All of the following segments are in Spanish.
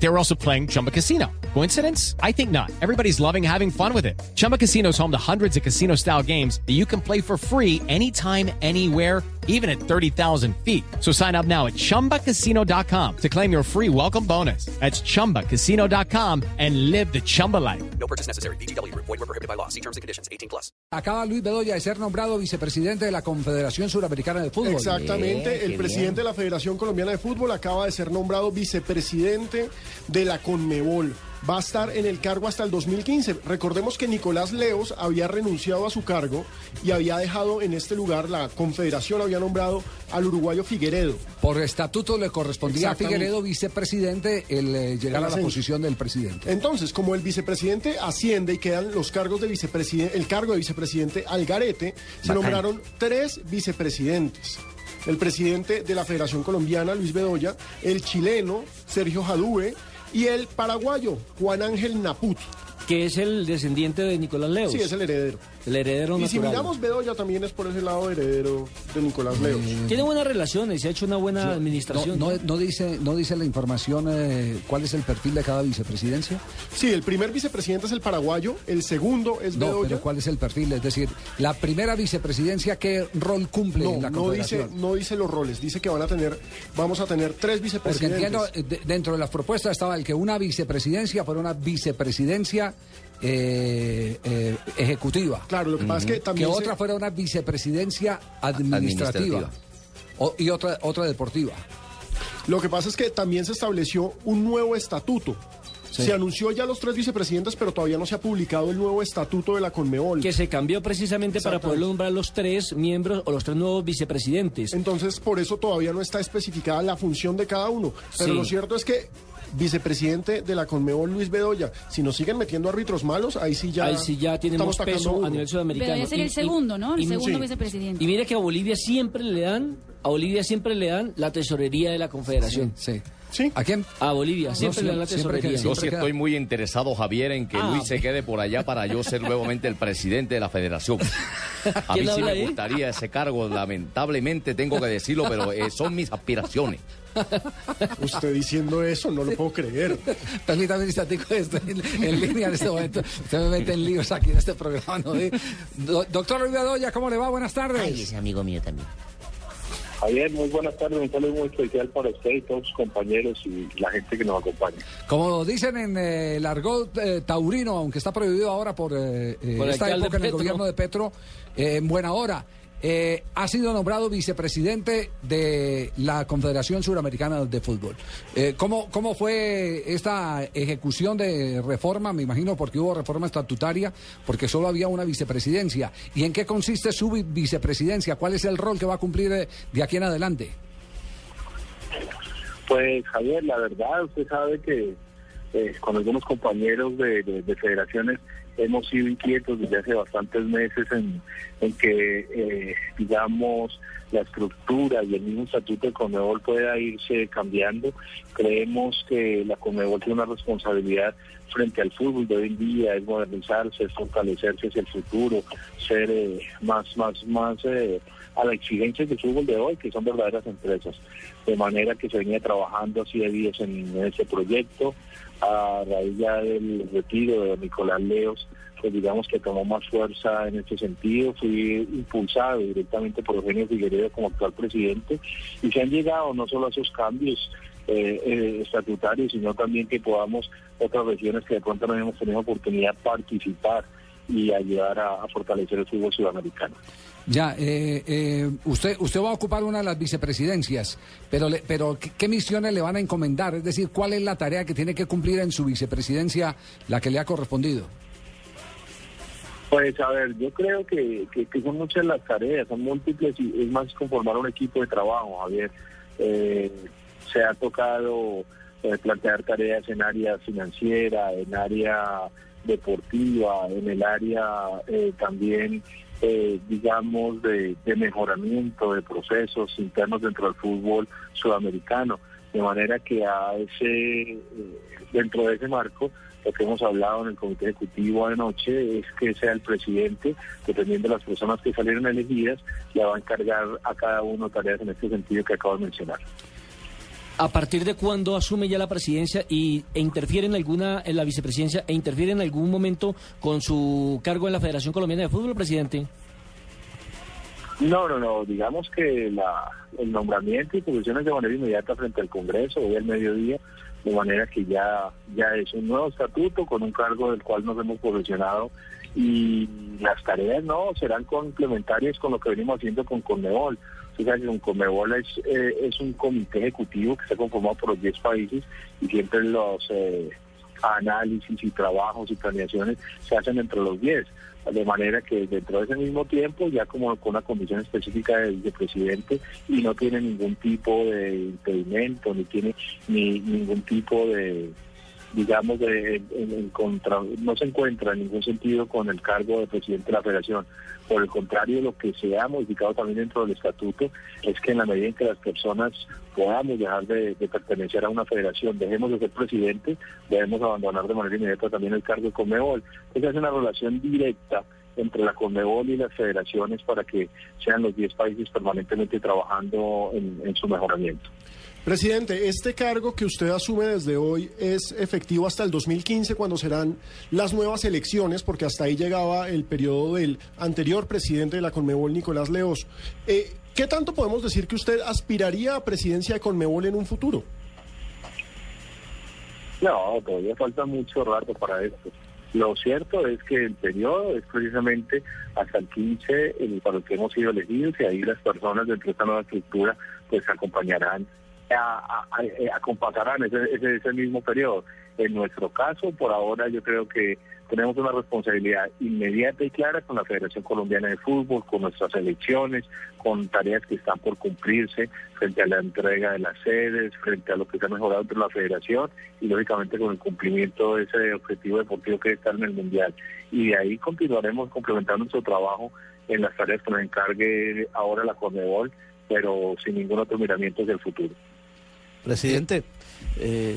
They were also playing Chumba Casino. Coincidence? I think not. Everybody's loving having fun with it. Chumba Casino is home to hundreds of casino style games that you can play for free anytime, anywhere, even at 30,000 feet. So sign up now at chumbacasino.com to claim your free welcome bonus. That's chumbacasino.com and live the Chumba life. No purchase necessary. BGW. Void were prohibited by law. See terms and conditions. 18 plus. Acaba Luis Bedoya de ser nombrado vicepresidente de la Confederación Suramericana de Fútbol. Exactamente, el presidente de la Federación Colombiana de Fútbol acaba de ser nombrado vicepresidente de la CONMEBOL. Va a estar en el cargo hasta el 2015. Recordemos que Nicolás Leos había renunciado a su cargo y había dejado en este lugar, la Confederación había nombrado al uruguayo Figueredo. Por estatuto le correspondía a. Figueredo, vicepresidente, el eh, llegar a la posición del presidente. Entonces, como el vicepresidente asciende y quedan los cargos de vicepresidente, el cargo de vicepresidente al garete, se nombraron tres vicepresidentes. El presidente de la Federación Colombiana, Luis Bedoya, el chileno, Sergio Jadue, y el paraguayo, Juan Ángel Naput. que es el descendiente de Nicolás Leos. Sí, es el heredero. El heredero Y si natural. miramos Bedoya, también es por ese lado heredero de Nicolás Leos. Tiene buenas relaciones, se ha hecho una buena No, administración. no, no dice, no dice la información eh, cuál es el perfil de cada vicepresidencia. Sí, el primer vicepresidente es el paraguayo, el segundo es No, Bedoya. pero cuál es el perfil, es decir, la primera vicepresidencia, ¿qué rol cumple en la No, no dice, no dice los roles, dice que van a tener, vamos a tener tres Porque vicepresidentes. entiendo, eh, de- dentro de las propuestas estaba el que una vicepresidencia fuera una vicepresidencia eh, eh, ejecutiva. Claro, lo que pasa es que que también se- otra fuera una vicepresidencia administrativa, Administrativa. O- y otra otra deportiva. Lo que pasa es que también se estableció un nuevo estatuto. Sí. Se anunció ya los tres vicepresidentes, pero todavía no se ha publicado el nuevo estatuto de la Conmebol. Que se cambió precisamente para poder nombrar los tres miembros o los tres nuevos vicepresidentes. Entonces, por eso todavía no está especificada la función de cada uno. Pero Sí. lo cierto es que vicepresidente de la Conmebol, Luis Bedoya, si nos siguen metiendo árbitros malos, ahí sí ya, Ahí sí ya tenemos peso a uno. nivel sudamericano. Pero debe ser el y- segundo, ¿no? El y- segundo sí. vicepresidente. Y mire que a Bolivia siempre le dan, a Bolivia siempre le dan la tesorería de la Confederación. Sí. Sí. ¿A quién? A Bolivia siempre sí, le dan la siempre tesorería. Yo siempre sí queda- estoy muy interesado, Javier, en que Ah, Luis se quede por allá para yo ser nuevamente el presidente de la federación. A ¿Quién mí sí me ahí? gustaría ese cargo, lamentablemente tengo que decirlo, pero eh, son mis aspiraciones. Usted diciendo eso, no lo puedo creer. Permítame un instantico, estoy en, en línea en este momento. Usted me mete en líos aquí en este programa. ¿no? Do- doctor Luis Bedoya, ¿cómo le va? Buenas tardes. Ay, es amigo mío también. Javier, muy buenas tardes, un saludo muy especial para usted y todos sus compañeros y la gente que nos acompaña. Como dicen en eh, el argot eh, taurino, aunque está prohibido ahora por, eh, eh, Por esta época en el Petro. gobierno de Petro, eh, en buena hora, eh, ha sido nombrado vicepresidente de la Confederación Suramericana de Fútbol. Eh, ¿cómo, ¿Cómo fue esta ejecución de reforma? Me imagino porque hubo reforma estatutaria, porque solo había una vicepresidencia. ¿Y en qué consiste su vi- vicepresidencia? ¿Cuál es el rol que va a cumplir eh, de aquí en adelante? Pues Javier, la verdad, usted sabe que eh, con algunos compañeros de federaciones hemos sido inquietos desde hace bastantes meses en, en que, eh, digamos, la estructura y el mismo estatuto de Conmebol pueda irse cambiando. Creemos que la Conmebol tiene una responsabilidad frente al fútbol de hoy en día, es modernizarse, es fortalecerse hacia el futuro, ser eh, más, más, más eh, a la exigencia del fútbol de hoy, que son verdaderas empresas. De manera que se venía trabajando hacía días en, en ese proyecto, a raíz ya del retiro de Nicolás Leos, pues digamos que tomó más fuerza en este sentido, fui impulsado directamente por Eugenio Figueredo como actual presidente, y se han llegado no solo a esos cambios eh, eh, estatutarios, sino también que podamos otras regiones que de pronto no hemos tenido oportunidad de participar y ayudar a, a fortalecer el fútbol sudamericano. Ya, eh, eh, usted usted va a ocupar una de las vicepresidencias, pero le- pero ¿qué, qué misiones le van a encomendar? Es decir, ¿cuál es la tarea que tiene que cumplir en su vicepresidencia, la que le ha correspondido? Pues a ver, yo creo que, que, que son muchas las tareas, son múltiples y es más conformar un equipo de trabajo, Javier. Eh, se ha tocado eh, plantear tareas en área financiera, en área deportiva, en el área eh, también, eh, digamos, de, de mejoramiento de procesos internos dentro del fútbol sudamericano. De manera que a ese, eh, dentro de ese marco lo que hemos hablado en el comité ejecutivo anoche es que sea el presidente, dependiendo de las personas que salieron elegidas, le va a encargar a cada uno tareas en este sentido que acabo de mencionar. ¿A partir de cuándo asume ya la presidencia y, e interfiere en alguna, en la vicepresidencia, e interfiere en algún momento con su cargo en la Federación Colombiana de Fútbol, presidente? No, no, no. Digamos que la, el nombramiento y posiciones de manera inmediata frente al Congreso, hoy al mediodía, de manera que ya, ya es un nuevo estatuto con un cargo del cual nos hemos posicionado y las tareas no serán complementarias con lo que venimos haciendo con Conmebol. Sea, que Conmebol es, eh, es un comité ejecutivo que está conformado por los 10 países y siempre los eh, análisis y trabajos y planeaciones se hacen entre los 10 de manera que dentro de ese mismo tiempo, ya como con una comisión específica del vicepresidente y no tiene ningún tipo de impedimento, ni tiene ni ningún tipo de, digamos, de, en, contra, no se encuentra en ningún sentido con el cargo de presidente de la federación. Por el contrario, lo que se ha modificado también dentro del estatuto es que en la medida en que las personas podamos dejar de, pertenecer a una federación, dejemos de ser presidente, debemos abandonar de manera inmediata también el cargo de Conmebol. Esa es una relación directa entre la Conmebol y las federaciones para que sean los 10 países permanentemente trabajando en su mejoramiento. Presidente, este cargo que usted asume desde hoy es efectivo hasta el 2015, cuando serán las nuevas elecciones, porque hasta ahí llegaba el periodo del anterior presidente de la Conmebol, Nicolás Leos. Eh, ¿Qué tanto podemos decir que usted aspiraría a presidencia de Conmebol en un futuro? No, todavía falta mucho rato para esto. Lo cierto es que el periodo es precisamente hasta el 15 para el que hemos sido elegidos y ahí las personas dentro de esta nueva estructura pues acompañarán a, acompasarán ese, ese, ese mismo periodo. En nuestro caso, por ahora, yo creo que tenemos una responsabilidad inmediata y clara con la Federación Colombiana de Fútbol, con nuestras elecciones, con tareas que están por cumplirse frente a la entrega de las sedes, frente a lo que se ha mejorado entre la Federación y lógicamente con el cumplimiento de ese objetivo deportivo que está en el Mundial. Y de ahí continuaremos complementando nuestro trabajo en las tareas que nos encargue ahora la Conmebol, pero sin ningún otro miramiento hacia el futuro. Presidente, eh,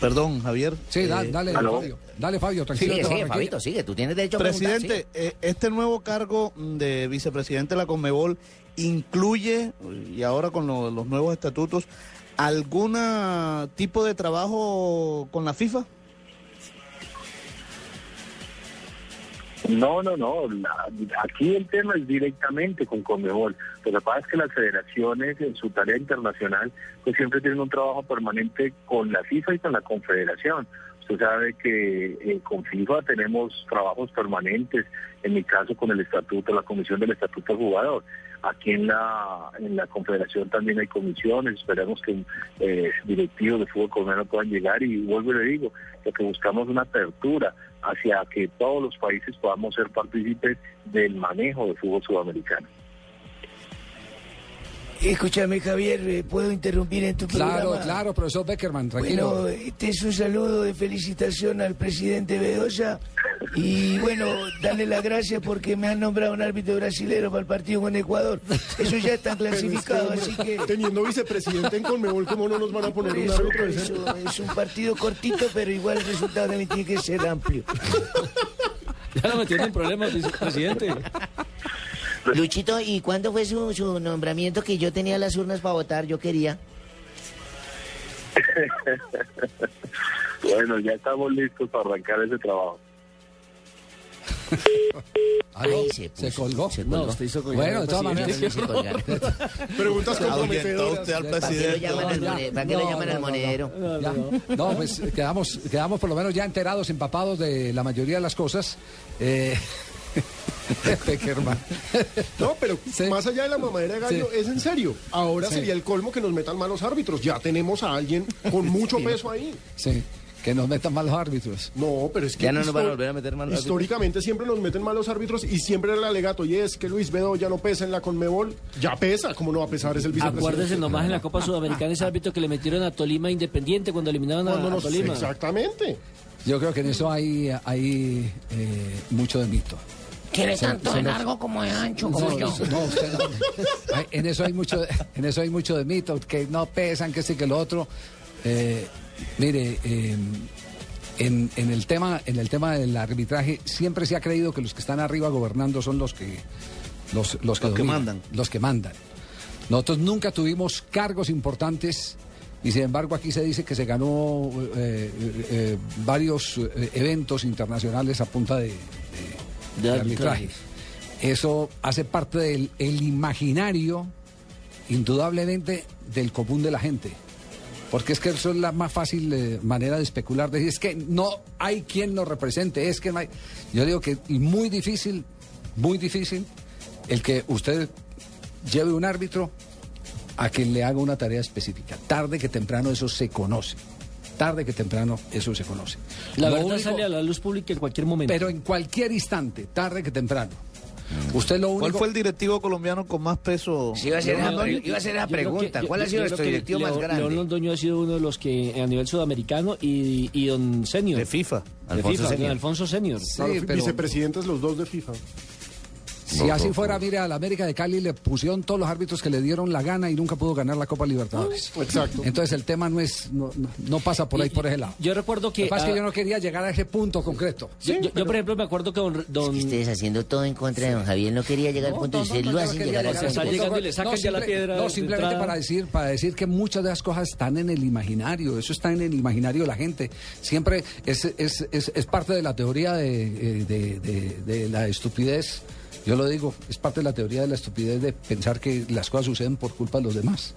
perdón, Javier. Sí, eh, dale, Fabio. Dale, Fabio, tranquilo. Sigue, sigue, Fabito, sigue. Tú tienes derecho a Presidente, eh, este nuevo cargo de vicepresidente de la Conmebol incluye, y ahora con los nuevos estatutos, algún tipo de trabajo con la FIFA? No, no, no. aquí el tema es directamente con Conmebol. Lo que pasa es que las federaciones en su tarea internacional pues siempre tienen un trabajo permanente con la FIFA y con la Confederación. Usted sabe que eh, con FIFA tenemos trabajos permanentes, en mi caso con el estatuto, la comisión del estatuto del jugador. Aquí en la en la Confederación también hay comisiones, esperemos que eh, directivos de fútbol colombiano puedan llegar y vuelvo y le digo, lo que buscamos es una apertura hacia que todos los países podamos ser partícipes del manejo del fútbol sudamericano. Escúchame, Javier, eh, ¿puedo interrumpir en tu claro, programa? Claro, claro, profesor Beckerman, tranquilo. Bueno, este es un saludo de felicitación al presidente Bedoya y, bueno, darle las gracias porque me han nombrado un árbitro brasilero para el partido con Ecuador. Eso ya está clasificado, así que... Teniendo vicepresidente en Conmebol, ¿cómo no nos van a poner un árbitro? Eso, es un partido cortito, pero igual el resultado también tiene que ser amplio. Ya lo metieron en problemas, vicepresidente. Luchito, ¿y cuándo fue su, su nombramiento que yo tenía las urnas para votar? Yo quería. bueno, ya estamos listos para arrancar ese trabajo. Ay, se, se, colgó. Se colgó. No, usted hizo bueno, de todas maneras. Preguntas comprometedoras. usted al presidente. ¿Para qué lo llaman al monedero? No, pues quedamos, quedamos por lo menos ya enterados, empapados de la mayoría de las cosas. Eh, no, pero más allá de la mamadera de gallo, es en serio. Ahora sería el colmo que nos metan malos árbitros. Ya tenemos a alguien con mucho peso ahí. Sí. Que nos metan malos árbitros. No, pero es que. Ya no nos van a volver a meter malos Históricamente siempre nos meten malos árbitros y siempre era el alegato. Y es que Luis Bedo ya no pesa en la Conmebol. Ya pesa, ¿cómo no va a pesar? Es el vicepresidente. Acuérdese nomás en la Copa Sudamericana ese árbitro que le metieron a Tolima Independiente cuando eliminaban a, Tolima. Exactamente. Yo creo que en eso hay, hay eh, mucho de mito. Quiere tanto de largo como de ancho, como yo. No, usted no. en, eso hay mucho, en eso hay mucho de mito, que no pesan, que sí, que lo otro. Eh, mire, eh, en, en el tema, en el tema del arbitraje, siempre se ha creído que los que están arriba gobernando son los que los, los que, Los que dominan, mandan. Los que mandan. Nosotros nunca tuvimos cargos importantes y sin embargo aquí se dice que se ganó eh, eh, eh, varios eventos internacionales a punta de, de- De de arbitraje. Eso hace parte del el imaginario, indudablemente, del común de la gente. Porque es que eso es la más fácil eh, manera de especular. Decir, es que no hay quien lo represente, es que no hay... Yo digo que muy difícil, muy difícil, el que usted lleve un árbitro a quien le haga una tarea específica. Tarde que temprano eso se conoce. Tarde que temprano eso se conoce. La Lo verdad único- sale a la luz pública en cualquier momento. pero en cualquier instante, tarde que temprano. Usted lo único... ¿Cuál fue el directivo colombiano con más peso? Sí, iba a ser esa, pre- iba a ser esa pregunta. que- ¿Cuál yo- ha sido nuestro directivo más León- grande? León Londoño ha sido uno de los que a nivel sudamericano y, y don Senior. De FIFA. De Alfonso FIFA, Senior. don Alfonso Senior. Sí, Claro, pero Vicepresidentes los dos de FIFA. Si así fuera, mire, a la América de Cali le pusieron todos los árbitros que le dieron la gana y nunca pudo ganar la Copa Libertadores. Exacto. Entonces el tema no es no, no- no pasa por ahí, Y- por ese lado. Yo recuerdo Lo que... que pasa es que yo no quería llegar a ese punto concreto. yo, yo- yo, por ejemplo, me acuerdo que don... don Que ustedes haciendo todo en contra de don Javier no quería llegar al punto y lo hacen llegar al se punto. llegando y le sacan ya la piedra No, simplemente para decir, para decir que muchas de las cosas están en el imaginario, eso está en el imaginario de la gente. Siempre es, es, es, es parte de la teoría de, eh, de- de- de la estupidez. Yo lo digo, es parte de la teoría de la estupidez de pensar que las cosas suceden por culpa de los demás.